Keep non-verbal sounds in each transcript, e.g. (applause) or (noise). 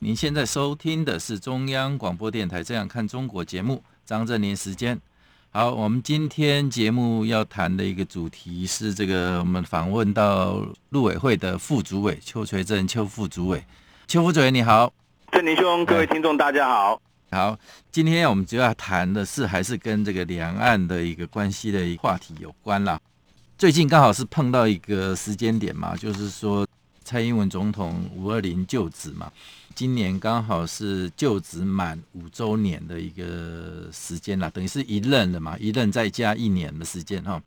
您现在收听的是中央广播电台《这样看中国》节目，张振林时间。好，我们今天节目要谈的一个主题是这个，我们访问到陆委会的副主委邱垂正邱副主委。邱副主委你好，振林兄，各位听众大家好。好，今天我们主要谈的是还是跟这个两岸的一个关系的一话题有关啦。最近刚好是碰到一个时间点嘛，就是说蔡英文总统五二零就职嘛，今年刚好是就职满五周年的一个时间啦，等于是一任了嘛，一任再加一年的时间哈。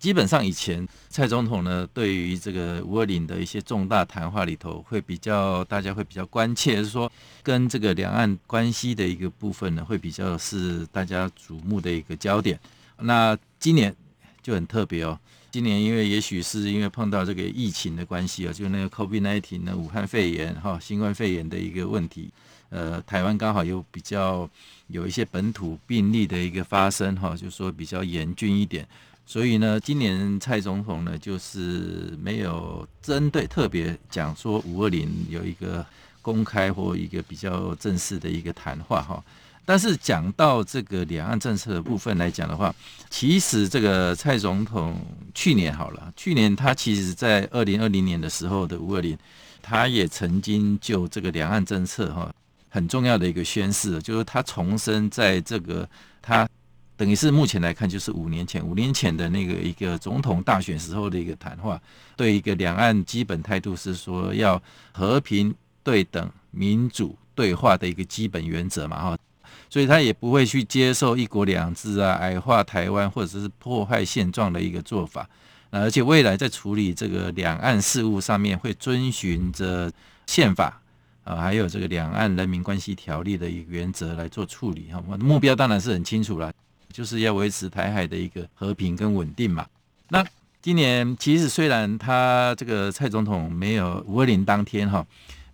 基本上以前蔡总统呢，对于这个五二零的一些重大谈话里头，会比较大家会比较关切，是说跟这个两岸关系的一个部分呢，会比较是大家瞩目的一个焦点。那今年就很特别哦。今年因为也许是因为碰到这个疫情的关系啊，就那个 COVID-19 的武汉肺炎哈，新冠肺炎的一个问题，呃，台湾刚好有比较有一些本土病例的一个发生哈，就说比较严峻一点，所以呢，今年蔡总统呢就是没有针对特别讲说五二零有一个公开或一个比较正式的一个谈话哈。但是讲到这个两岸政策的部分来讲的话，其实这个蔡总统去年好了，去年他其实在二零二零年的时候的五二零，他也曾经就这个两岸政策哈很重要的一个宣示，就是他重申在这个他等于是目前来看就是五年前五年前的那个一个总统大选时候的一个谈话，对一个两岸基本态度是说要和平对等民主对话的一个基本原则嘛哈。所以他也不会去接受一国两制啊、矮化台湾或者是破坏现状的一个做法，而且未来在处理这个两岸事务上面会遵循着宪法啊，还有这个两岸人民关系条例的一个原则来做处理哈。目标当然是很清楚了，就是要维持台海的一个和平跟稳定嘛。那今年其实虽然他这个蔡总统没有五二零当天哈。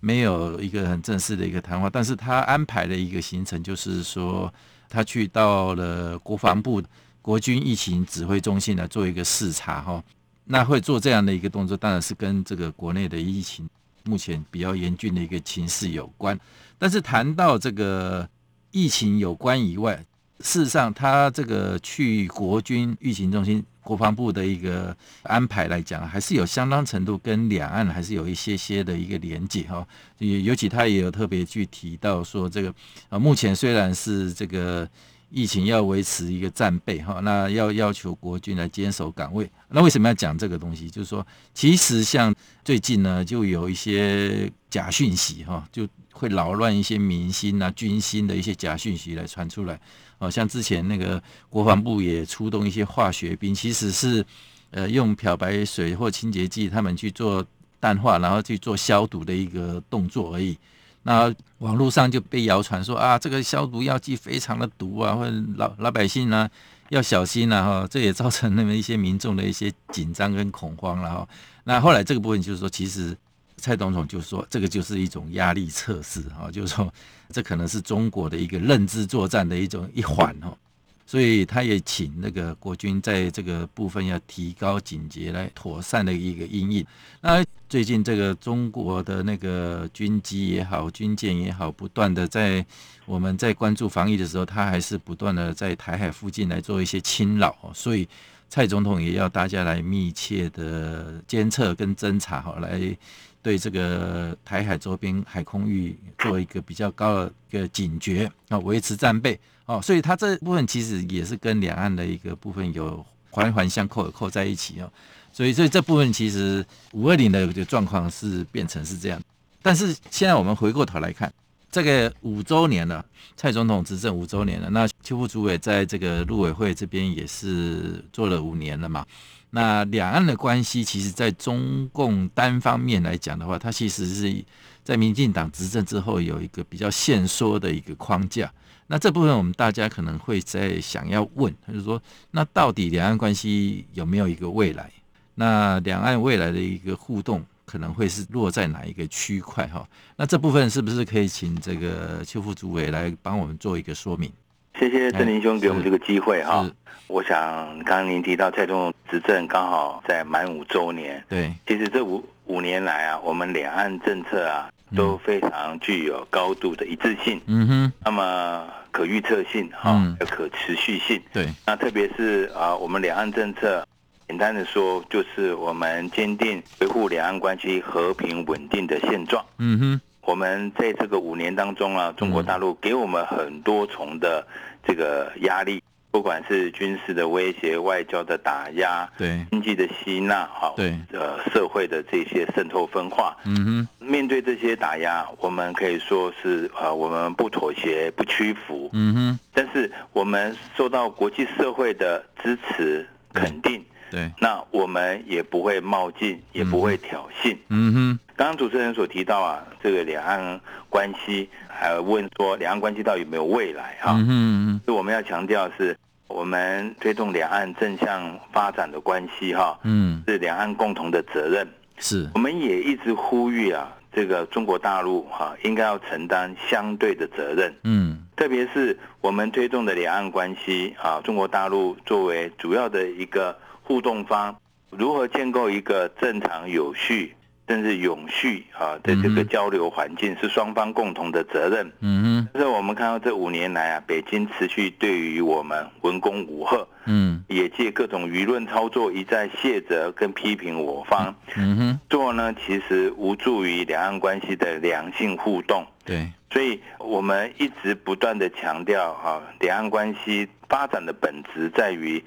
没有一个很正式的一个谈话，但是他安排了一个行程，就是说他去到了国防部国军疫情指挥中心来做一个视察哈。那会做这样的一个动作，当然是跟这个国内的疫情目前比较严峻的一个情势有关。但是谈到这个疫情有关以外，事实上他这个去国军疫情中心。国防部的一个安排来讲，还是有相当程度跟两岸还是有一些些的一个连接哈。也尤其他也有特别去提到说，这个啊，目前虽然是这个疫情要维持一个战备哈，那要要求国军来坚守岗位。那为什么要讲这个东西？就是说，其实像最近呢，就有一些假讯息哈，就会扰乱一些民心啊、军心的一些假讯息来传出来。好像之前那个国防部也出动一些化学兵，其实是呃用漂白水或清洁剂，他们去做淡化，然后去做消毒的一个动作而已。那网络上就被谣传说啊，这个消毒药剂非常的毒啊，或者老老百姓呢要小心啊哈，这也造成那么一些民众的一些紧张跟恐慌了哈。那后来这个部分就是说，其实。蔡总统就说：“这个就是一种压力测试，哈，就是说这可能是中国的一个认知作战的一种一环，哦，所以他也请那个国军在这个部分要提高警觉，来妥善的一个应应。那最近这个中国的那个军机也好，军舰也好，不断的在我们在关注防疫的时候，他还是不断的在台海附近来做一些侵扰，所以蔡总统也要大家来密切的监测跟侦查，哈，来。”对这个台海周边海空域做一个比较高的一个警觉啊，维持战备哦，所以它这部分其实也是跟两岸的一个部分有环环相扣，扣在一起哦。所以，所以这部分其实五二零的状况是变成是这样。但是现在我们回过头来看，这个五周年了，蔡总统执政五周年了，那邱副主委在这个陆委会这边也是做了五年了嘛。那两岸的关系，其实，在中共单方面来讲的话，它其实是在民进党执政之后有一个比较限缩的一个框架。那这部分我们大家可能会在想要问，他就是说，那到底两岸关系有没有一个未来？那两岸未来的一个互动可能会是落在哪一个区块？哈，那这部分是不是可以请这个邱副主委来帮我们做一个说明？谢谢郑林兄给我们这个机会哈。我想刚刚您提到蔡总统执政刚好在满五周年，对，其实这五五年来啊，我们两岸政策啊。都非常具有高度的一致性，嗯哼，那么可预测性哈，嗯，可持续性，对，那特别是啊，我们两岸政策，简单的说，就是我们坚定维护两岸关系和平稳定的现状，嗯哼，我们在这个五年当中啊，中国大陆给我们很多重的这个压力。不管是军事的威胁、外交的打压、对。经济的吸纳，哈，对，呃，社会的这些渗透分化，嗯哼，面对这些打压，我们可以说是呃，我们不妥协、不屈服，嗯哼，但是我们受到国际社会的支持、肯定。对，那我们也不会冒进，也不会挑衅。嗯哼，刚刚主持人所提到啊，这个两岸关系，还问说两岸关系到底有没有未来哈？嗯嗯，所以我们要强调是，我们推动两岸正向发展的关系哈，嗯，是两岸共同的责任。是，我们也一直呼吁啊，这个中国大陆哈，应该要承担相对的责任。嗯，特别是我们推动的两岸关系啊，中国大陆作为主要的一个。互动方如何建构一个正常、有序甚至永续啊的这个交流环境，是双方共同的责任。嗯哼。但是我们看到这五年来啊，北京持续对于我们文攻武吓，嗯，也借各种舆论操作一再卸责跟批评我方。嗯哼。做呢，其实无助于两岸关系的良性互动。对。所以我们一直不断的强调哈，两岸关系发展的本质在于。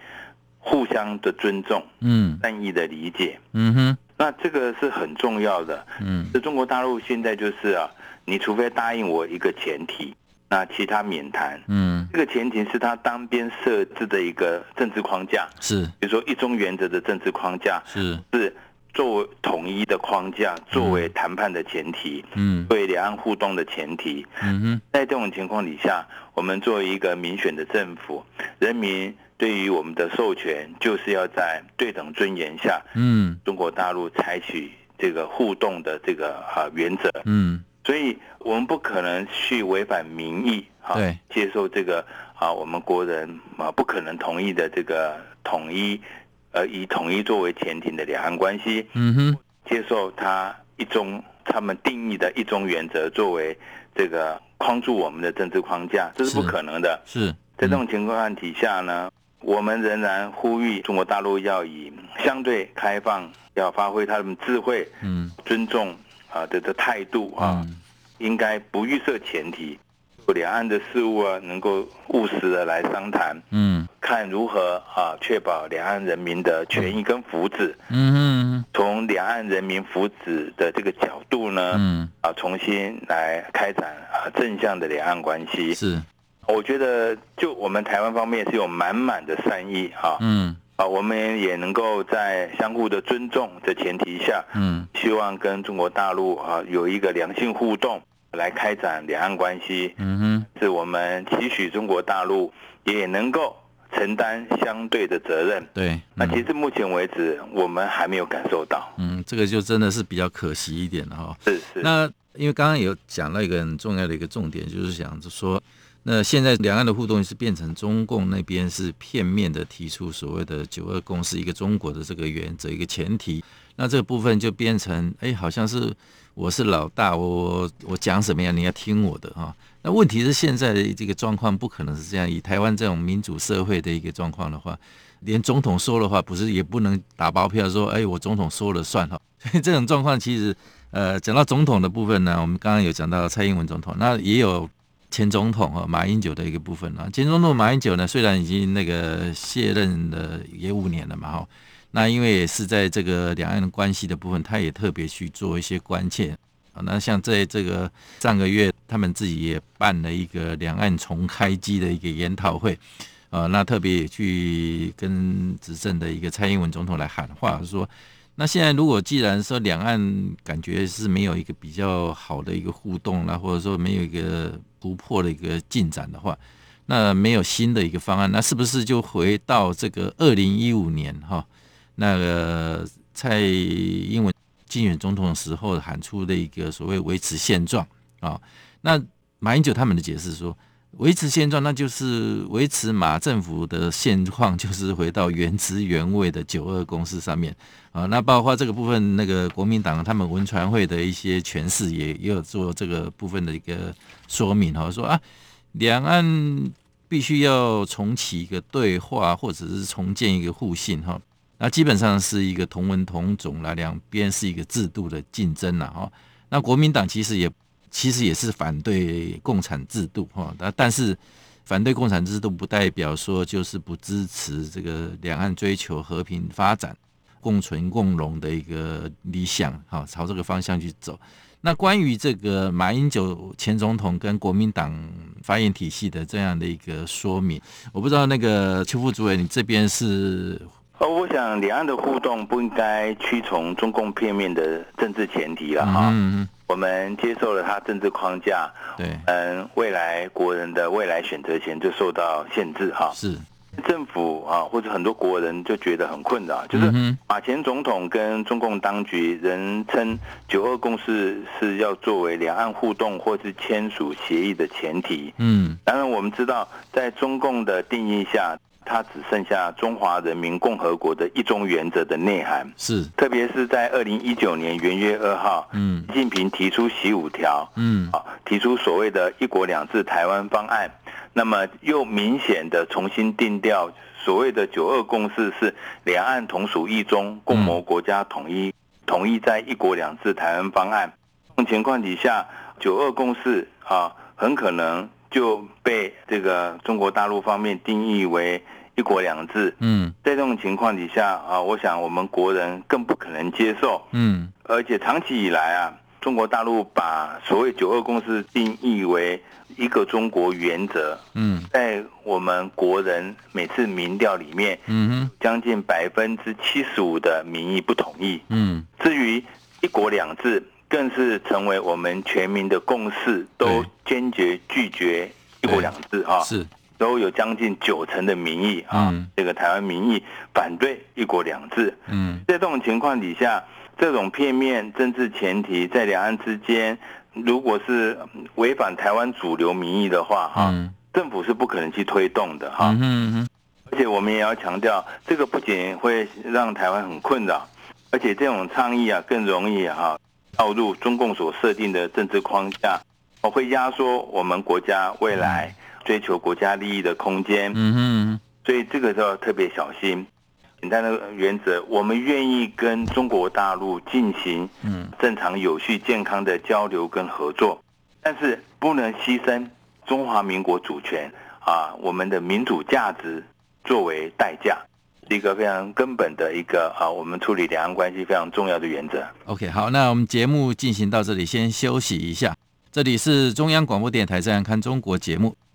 互相的尊重，嗯，善意的理解，嗯哼，那这个是很重要的，嗯，这中国大陆现在就是啊，你除非答应我一个前提，那其他免谈，嗯，这个前提是他当边设置的一个政治框架，是，比如说一中原则的政治框架，是。是作为统一的框架，作为谈判的前提，嗯，作为两岸互动的前提，嗯哼，在这种情况底下，我们作为一个民选的政府，人民。对于我们的授权，就是要在对等尊严下，嗯，中国大陆采取这个互动的这个啊原则，嗯，所以我们不可能去违反民意，哈，对，接受这个啊我们国人啊不可能同意的这个统一，呃以统一作为前提的两岸关系，嗯哼，接受他一中他们定义的一中原则作为这个框住我们的政治框架，这是不可能的，是，在这种情况底下呢。我们仍然呼吁中国大陆要以相对开放，要发挥他们智慧，嗯，尊重啊的的态度啊，应该不预设前提，两岸的事务啊，能够务实的来商谈，嗯，看如何啊确保两岸人民的权益跟福祉，嗯嗯，从两岸人民福祉的这个角度呢，嗯，啊重新来开展啊正向的两岸关系。是。我觉得，就我们台湾方面是有满满的善意哈，嗯，啊，我们也能够在相互的尊重的前提下，嗯，希望跟中国大陆啊有一个良性互动，来开展两岸关系，嗯哼，是我们期许中国大陆也能够承担相对的责任，对，嗯、那其实目前为止我们还没有感受到，嗯，这个就真的是比较可惜一点了哈，是是，那因为刚刚有讲到一个很重要的一个重点，就是想着说。那现在两岸的互动是变成中共那边是片面的提出所谓的九二共识一个中国的这个原则一个前提，那这个部分就变成哎，好像是我是老大，我我讲什么样你要听我的哈。那问题是现在的这个状况不可能是这样，以台湾这种民主社会的一个状况的话，连总统说的话不是也不能打包票说哎，我总统说了算哈。所 (laughs) 以这种状况其实呃讲到总统的部分呢，我们刚刚有讲到蔡英文总统，那也有。前总统啊马英九的一个部分啊，前总统马英九呢，虽然已经那个卸任了也五年了嘛哈，那因为也是在这个两岸关系的部分，他也特别去做一些关切。啊。那像在这个上个月，他们自己也办了一个两岸重开机的一个研讨会。啊，那特别也去跟执政的一个蔡英文总统来喊话，说那现在如果既然说两岸感觉是没有一个比较好的一个互动啦，或者说没有一个突破的一个进展的话，那没有新的一个方案，那是不是就回到这个二零一五年哈？那个蔡英文竞选总统时候喊出的一个所谓维持现状啊？那马英九他们的解释说。维持现状，那就是维持马政府的现况，就是回到原汁原味的九二共识上面啊。那包括这个部分，那个国民党他们文传会的一些诠释也也有做这个部分的一个说明哈，说啊，两岸必须要重启一个对话，或者是重建一个互信哈。那基本上是一个同文同种啦，两边是一个制度的竞争了哈。那国民党其实也。其实也是反对共产制度哈，但但是反对共产制度不代表说就是不支持这个两岸追求和平发展、共存共荣的一个理想哈，朝这个方向去走。那关于这个马英九前总统跟国民党发言体系的这样的一个说明，我不知道那个邱副主委你这边是？哦，我想两岸的互动不应该屈从中共片面的政治前提了哈。嗯我们接受了他政治框架，对，嗯，未来国人的未来选择权就受到限制哈。是，政府啊，或者很多国人就觉得很困扰，就是马前总统跟中共当局人称九二共识是要作为两岸互动或是签署协议的前提。嗯，当然我们知道，在中共的定义下。它只剩下中华人民共和国的一中原则的内涵是，特别是在二零一九年元月二号，嗯，习近平提出习五条，嗯，啊，提出所谓的一国两制台湾方案，那么又明显的重新定调，所谓的九二共识是两岸同属一中，共谋国家统一，统一在一国两制台湾方案。这种情况底下，九二共识啊，很可能就被这个中国大陆方面定义为。一国两制，嗯，在这种情况底下啊，我想我们国人更不可能接受，嗯，而且长期以来啊，中国大陆把所谓九二共识定义为一个中国原则，嗯，在我们国人每次民调里面，嗯哼，将近百分之七十五的民意不同意，嗯，至于一国两制，更是成为我们全民的共识，都坚决拒绝一国两制啊，是。都有将近九成的民意啊，嗯、这个台湾民意反对一国两制。嗯，在这种情况底下，这种片面政治前提在两岸之间，如果是违反台湾主流民意的话，哈、嗯，政府是不可能去推动的哈。嗯嗯。而且我们也要强调，这个不仅会让台湾很困扰，而且这种倡议啊，更容易哈套入中共所设定的政治框架，会压缩我们国家未来。追求国家利益的空间，嗯哼，所以这个时候特别小心。简单的原则，我们愿意跟中国大陆进行嗯正常、有序、健康的交流跟合作，但是不能牺牲中华民国主权啊，我们的民主价值作为代价，是一个非常根本的一个啊，我们处理两岸关系非常重要的原则。OK，好，那我们节目进行到这里，先休息一下。这里是中央广播电台《这样看中国》节目。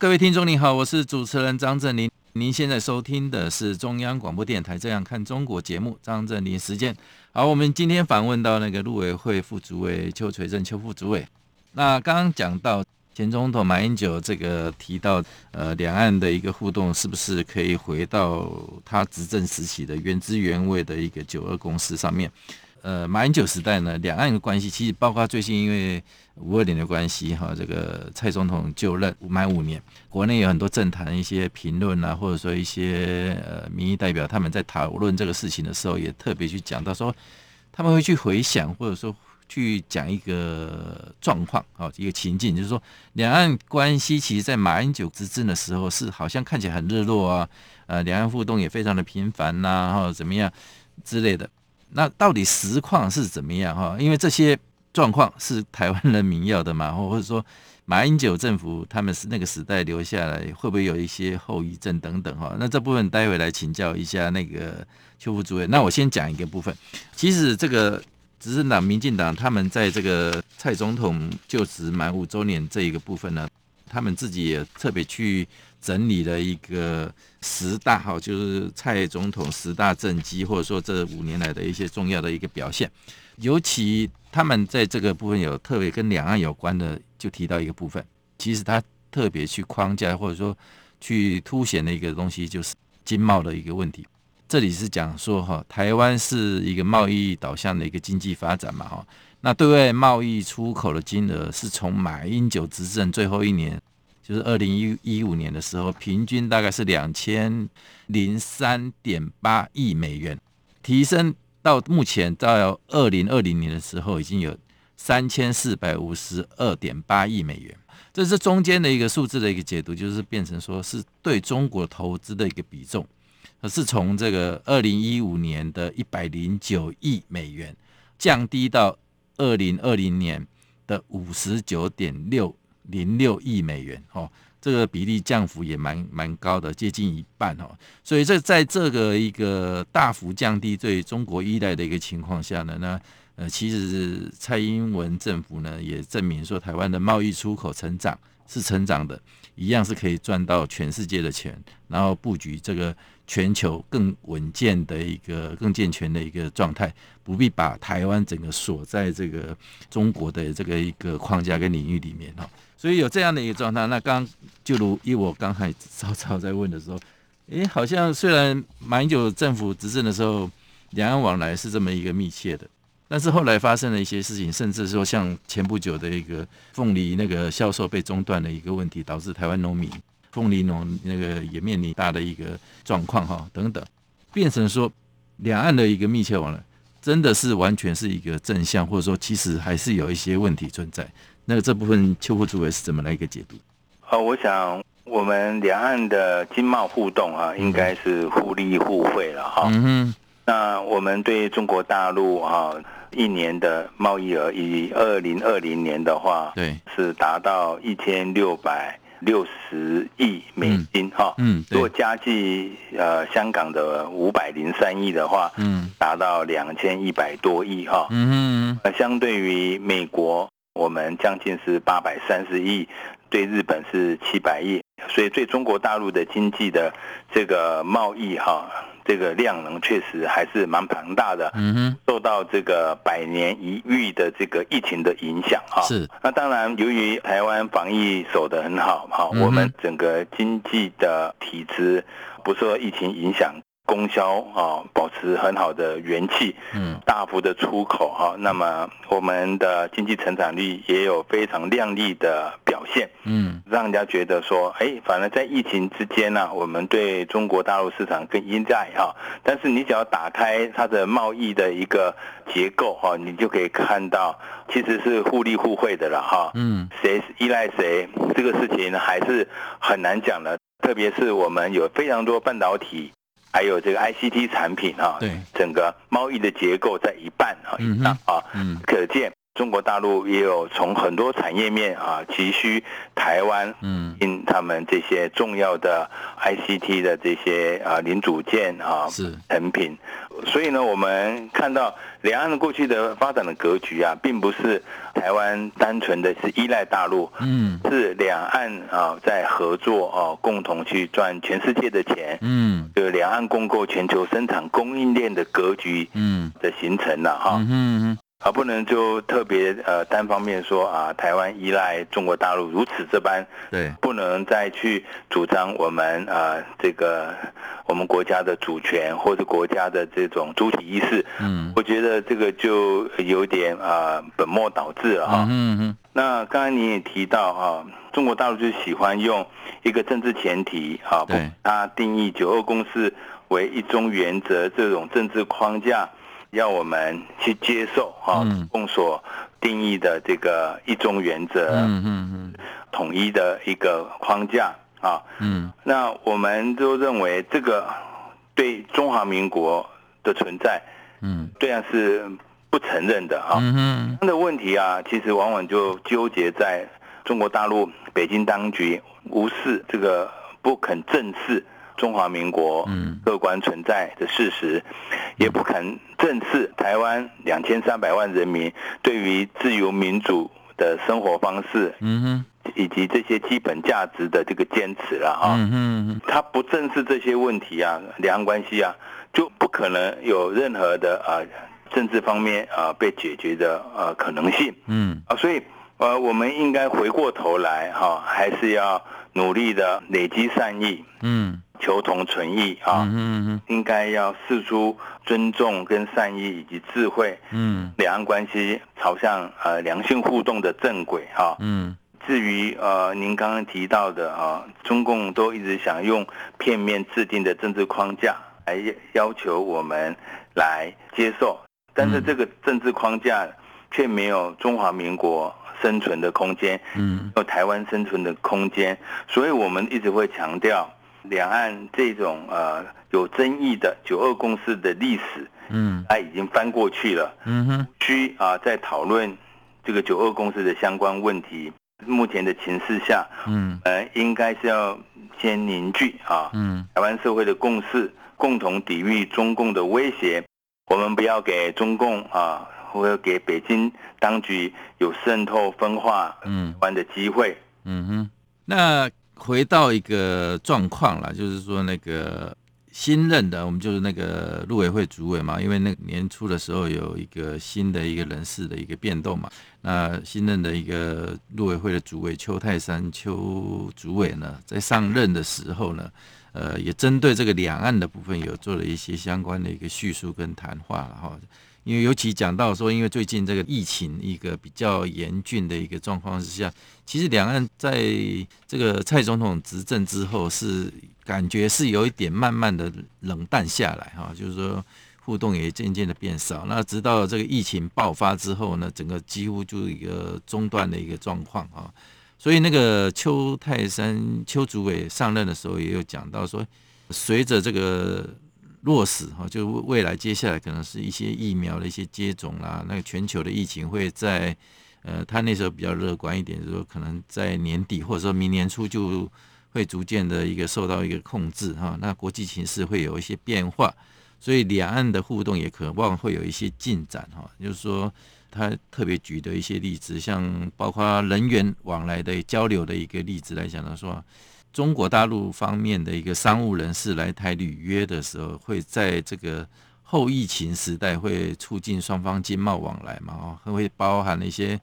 各位听众您好，我是主持人张振林。您现在收听的是中央广播电台《这样看中国》节目，张振林时间。好，我们今天访问到那个陆委会副主委邱垂正邱副主委。那刚刚讲到前总统马英九这个提到，呃，两岸的一个互动是不是可以回到他执政时期的原汁原味的一个九二共识上面？呃，马英九时代呢，两岸的关系其实包括最近因为五二零的关系哈，这个蔡总统就任满五年，国内有很多政坛一些评论啊，或者说一些呃民意代表他们在讨论这个事情的时候，也特别去讲到说，他们会去回想或者说去讲一个状况啊，一个情境，就是说两岸关系其实在马英九执政的时候是好像看起来很热络啊，呃，两岸互动也非常的频繁呐，或者怎么样之类的。那到底实况是怎么样哈？因为这些状况是台湾人民要的嘛，或或者说马英九政府他们是那个时代留下来，会不会有一些后遗症等等哈？那这部分待会来请教一下那个邱副主任。那我先讲一个部分，其实这个执政党、民进党他们在这个蔡总统就职满五周年这一个部分呢，他们自己也特别去。整理了一个十大哈，就是蔡总统十大政绩，或者说这五年来的一些重要的一个表现。尤其他们在这个部分有特别跟两岸有关的，就提到一个部分。其实他特别去框架或者说去凸显的一个东西，就是经贸的一个问题。这里是讲说哈，台湾是一个贸易导向的一个经济发展嘛哈。那对外贸易出口的金额是从马英九执政最后一年。就是二零一一五年的时候，平均大概是两千零三点八亿美元，提升到目前到二零二零年的时候，已经有三千四百五十二点八亿美元。这是中间的一个数字的一个解读，就是变成说是对中国投资的一个比重，是从这个二零一五年的一百零九亿美元，降低到二零二零年的五十九点六。零六亿美元，哦，这个比例降幅也蛮蛮高的，接近一半哦。所以这在这个一个大幅降低对中国依赖的一个情况下呢，那呃，其实蔡英文政府呢也证明说，台湾的贸易出口成长是成长的，一样是可以赚到全世界的钱，然后布局这个全球更稳健的一个更健全的一个状态，不必把台湾整个锁在这个中国的这个一个框架跟领域里面哈。所以有这样的一个状态，那刚就如以我刚才稍稍在问的时候，诶，好像虽然马英九政府执政的时候，两岸往来是这么一个密切的，但是后来发生了一些事情，甚至说像前不久的一个凤梨那个销售被中断的一个问题，导致台湾农民凤梨农那个也面临大的一个状况哈等等，变成说两岸的一个密切往来，真的是完全是一个正向，或者说其实还是有一些问题存在。那个这部分邱副主委是怎么来一个解读？哦，我想我们两岸的经贸互动啊，应该是互利互惠了哈。嗯哼。那我们对中国大陆啊，一年的贸易额，以二零二零年的话，对，是达到一千六百六十亿美金哈。嗯。如果加计呃香港的五百零三亿的话，嗯，达到两千一百多亿哈。嗯哼。相对于美国。我们将近是八百三十亿，对日本是七百亿，所以对中国大陆的经济的这个贸易哈，这个量能确实还是蛮庞大的。嗯哼，受到这个百年一遇的这个疫情的影响哈。是。那当然，由于台湾防疫守得很好哈，我们整个经济的体质不受疫情影响。供销啊，保持很好的元气，嗯，大幅的出口哈，那么我们的经济成长率也有非常亮丽的表现，嗯，让人家觉得说，哎，反而在疫情之间呢，我们对中国大陆市场更依赖哈，但是你只要打开它的贸易的一个结构哈，你就可以看到其实是互利互惠的了哈，嗯，谁依赖谁这个事情还是很难讲的，特别是我们有非常多半导体。还有这个 ICT 产品哈，对，整个贸易的结构在一半啊以上啊，嗯，可见中国大陆也有从很多产业面啊急需台湾，嗯，因他们这些重要的 ICT 的这些啊零组件啊是。成品。所以呢，我们看到两岸的过去的发展的格局啊，并不是台湾单纯的是依赖大陆，嗯，是两岸啊在合作啊，共同去赚全世界的钱，嗯，就是两岸共构全球生产供应链的格局，嗯。的形成了哈，嗯，而不能就特别呃单方面说啊，台湾依赖中国大陆如此这般，对，不能再去主张我们啊这个我们国家的主权或者国家的这种主体意识，嗯，我觉得这个就有点啊本末倒置了哈，嗯嗯。那刚才你也提到哈，中国大陆就喜欢用一个政治前提啊，对，它定义九二共识为一中原则这种政治框架。要我们去接受哈，共所定义的这个一中原则，嗯嗯嗯，统一的一个框架啊，嗯，那我们都认为这个对中华民国的存在，嗯，对啊是不承认的啊，嗯哼，的问题啊，其实往往就纠结在中国大陆北京当局无视这个不肯正视。中华民国客观存在的事实，也不肯正视台湾两千三百万人民对于自由民主的生活方式，嗯哼以及这些基本价值的这个坚持了啊。嗯他不正视这些问题啊，两岸关系啊，就不可能有任何的啊政治方面啊被解决的呃可能性。嗯啊，所以呃，我们应该回过头来哈，还是要努力的累积善意。嗯。求同存异啊，嗯嗯嗯，应该要释出尊重跟善意以及智慧，嗯，两岸关系朝向呃良性互动的正轨哈，嗯，至于呃您刚刚提到的啊，中共都一直想用片面制定的政治框架来要求我们来接受，但是这个政治框架却没有中华民国生存的空间，嗯，有台湾生存的空间，所以我们一直会强调。两岸这种呃有争议的九二共识的历史，嗯，它已经翻过去了，嗯哼，需啊在讨论这个九二共识的相关问题。目前的情势下，嗯，呃，应该是要先凝聚啊，嗯，台湾社会的共识，共同抵御中共的威胁。我们不要给中共啊，或者给北京当局有渗透分化嗯湾的机会。嗯哼，那。回到一个状况了，就是说那个新任的，我们就是那个陆委会主委嘛，因为那年初的时候有一个新的一个人事的一个变动嘛，那新任的一个陆委会的主委邱泰山邱主委呢，在上任的时候呢，呃，也针对这个两岸的部分有做了一些相关的一个叙述跟谈话了哈。因为尤其讲到说，因为最近这个疫情一个比较严峻的一个状况之下，其实两岸在这个蔡总统执政之后，是感觉是有一点慢慢的冷淡下来哈，就是说互动也渐渐的变少。那直到这个疫情爆发之后呢，整个几乎就一个中断的一个状况啊。所以那个邱泰山邱主委上任的时候，也有讲到说，随着这个。落实哈，就未来接下来可能是一些疫苗的一些接种啦，那个全球的疫情会在，呃，他那时候比较乐观一点，就是说可能在年底或者说明年初就会逐渐的一个受到一个控制哈，那国际形势会有一些变化，所以两岸的互动也渴望会有一些进展哈，就是说他特别举的一些例子，像包括人员往来的交流的一个例子来讲呢，说。中国大陆方面的一个商务人士来台履约的时候，会在这个后疫情时代会促进双方经贸往来嘛？哦，会包含了一些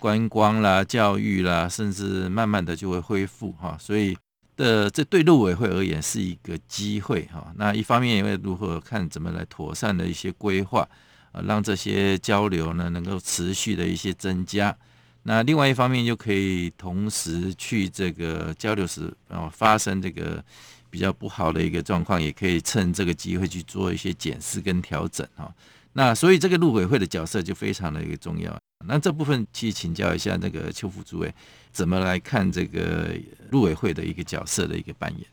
观光啦、教育啦，甚至慢慢的就会恢复哈。所以的这对陆委会而言是一个机会哈。那一方面因为如何看怎么来妥善的一些规划啊，让这些交流呢能够持续的一些增加。那另外一方面，就可以同时去这个交流时，然后发生这个比较不好的一个状况，也可以趁这个机会去做一些检视跟调整哈。那所以这个陆委会的角色就非常的一个重要。那这部分去请教一下那个邱副主委，怎么来看这个陆委会的一个角色的一个扮演？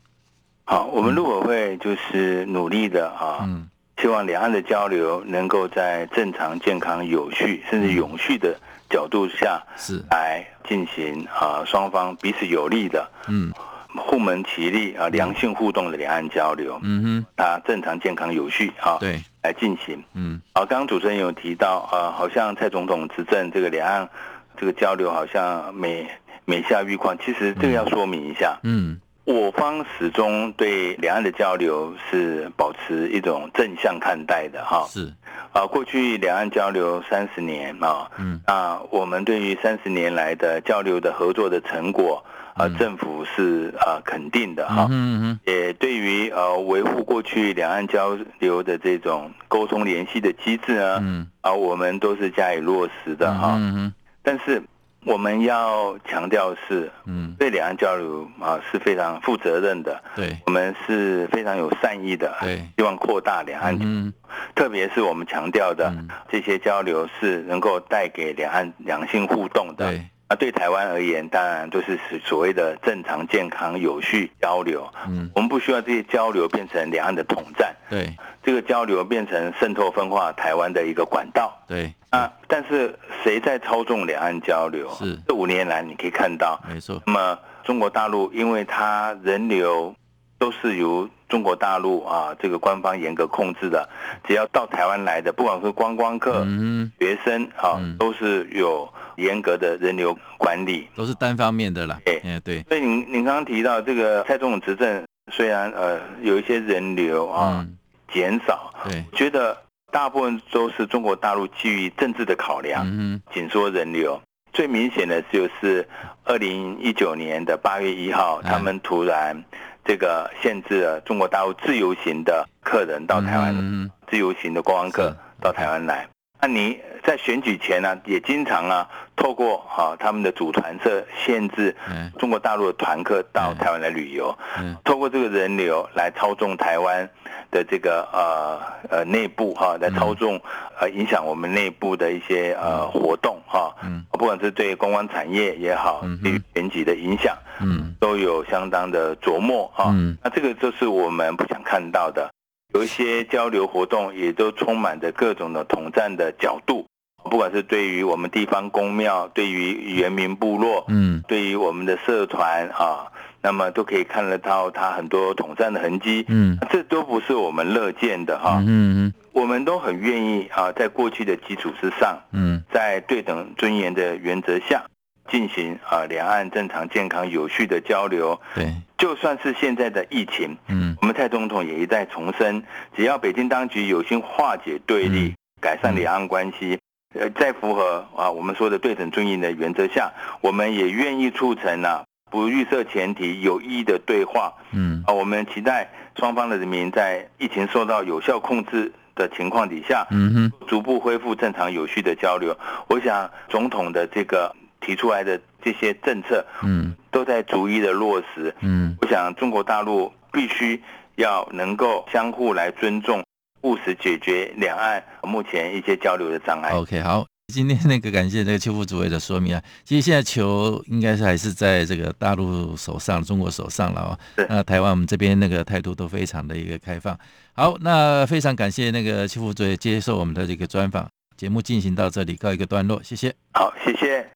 好，我们陆委会就是努力的啊，嗯，希望两岸的交流能够在正常、健康、有序，甚至永续的。角度下是。来进行啊，双方彼此有利的，嗯，互门其利啊，良性互动的两岸交流，嗯哼，啊，正常、健康、有序啊，对，来进行，嗯，啊，刚刚主持人有提到啊，好像蔡总统执政这个两岸这个交流好像每每下愈况，其实这个要说明一下，嗯，我方始终对两岸的交流是保持一种正向看待的哈。是啊，过去两岸交流三十年啊，嗯，啊，我们对于三十年来的交流的合作的成果啊，政府是啊肯定的哈。嗯嗯。也对于呃维护过去两岸交流的这种沟通联系的机制呢，嗯，啊，我们都是加以落实的哈。嗯嗯。但是。我们要强调是，嗯，对两岸交流啊是非常负责任的，对，我们是非常有善意的，对，希望扩大两岸，嗯，特别是我们强调的这些交流是能够带给两岸良性互动的，对。那对台湾而言，当然都是所谓的正常、健康、有序交流。嗯，我们不需要这些交流变成两岸的统战。对，这个交流变成渗透分化台湾的一个管道。对，啊，但是谁在操纵两岸交流？是这五年来你可以看到，没错。那么中国大陆，因为它人流都是由中国大陆啊这个官方严格控制的，只要到台湾来的，不管是观光客、嗯、学生啊，嗯、都是有。严格的人流管理都是单方面的啦。哎，对。所以您您刚刚提到这个蔡总统执政，虽然呃有一些人流啊减少，对，觉得大部分都是中国大陆基于政治的考量，嗯，紧缩人流。最明显的就是二零一九年的八月一号，他们突然这个限制了中国大陆自由行的客人到台湾，自由行的观光客到台湾来。那你在选举前呢、啊，也经常啊，透过哈、啊、他们的组团社限制中国大陆的团客到台湾来旅游，透过这个人流来操纵台湾的这个呃呃内部哈、啊，来操纵呃影响我们内部的一些呃活动哈，不管是对观光产业也好，对于选举的影响，嗯。都有相当的琢磨哈。那这个就是我们不想看到的。有一些交流活动也都充满着各种的统战的角度，不管是对于我们地方公庙，对于原民部落，嗯，对于我们的社团啊，那么都可以看得到他很多统战的痕迹，嗯，这都不是我们乐见的哈，嗯嗯，我们都很愿意啊，在过去的基础之上，嗯，在对等尊严的原则下。进行啊，两岸正常、健康、有序的交流。对，就算是现在的疫情，嗯，我们蔡总统也一再重申，只要北京当局有心化解对立，嗯、改善两岸关系，呃，在符合啊我们说的对等尊严的原则下，我们也愿意促成啊不预设前提、有意义的对话。嗯，啊，我们期待双方的人民在疫情受到有效控制的情况底下，嗯哼，逐步恢复正常、有序的交流。我想总统的这个。提出来的这些政策，嗯，都在逐一的落实，嗯，我想中国大陆必须要能够相互来尊重，务实解决两岸目前一些交流的障碍。OK，好，今天那个感谢那个邱副主委的说明啊，其实现在球应该是还是在这个大陆手上，中国手上了哦。是那台湾我们这边那个态度都非常的一个开放。好，那非常感谢那个邱副主委接受我们的这个专访，节目进行到这里告一个段落，谢谢。好，谢谢。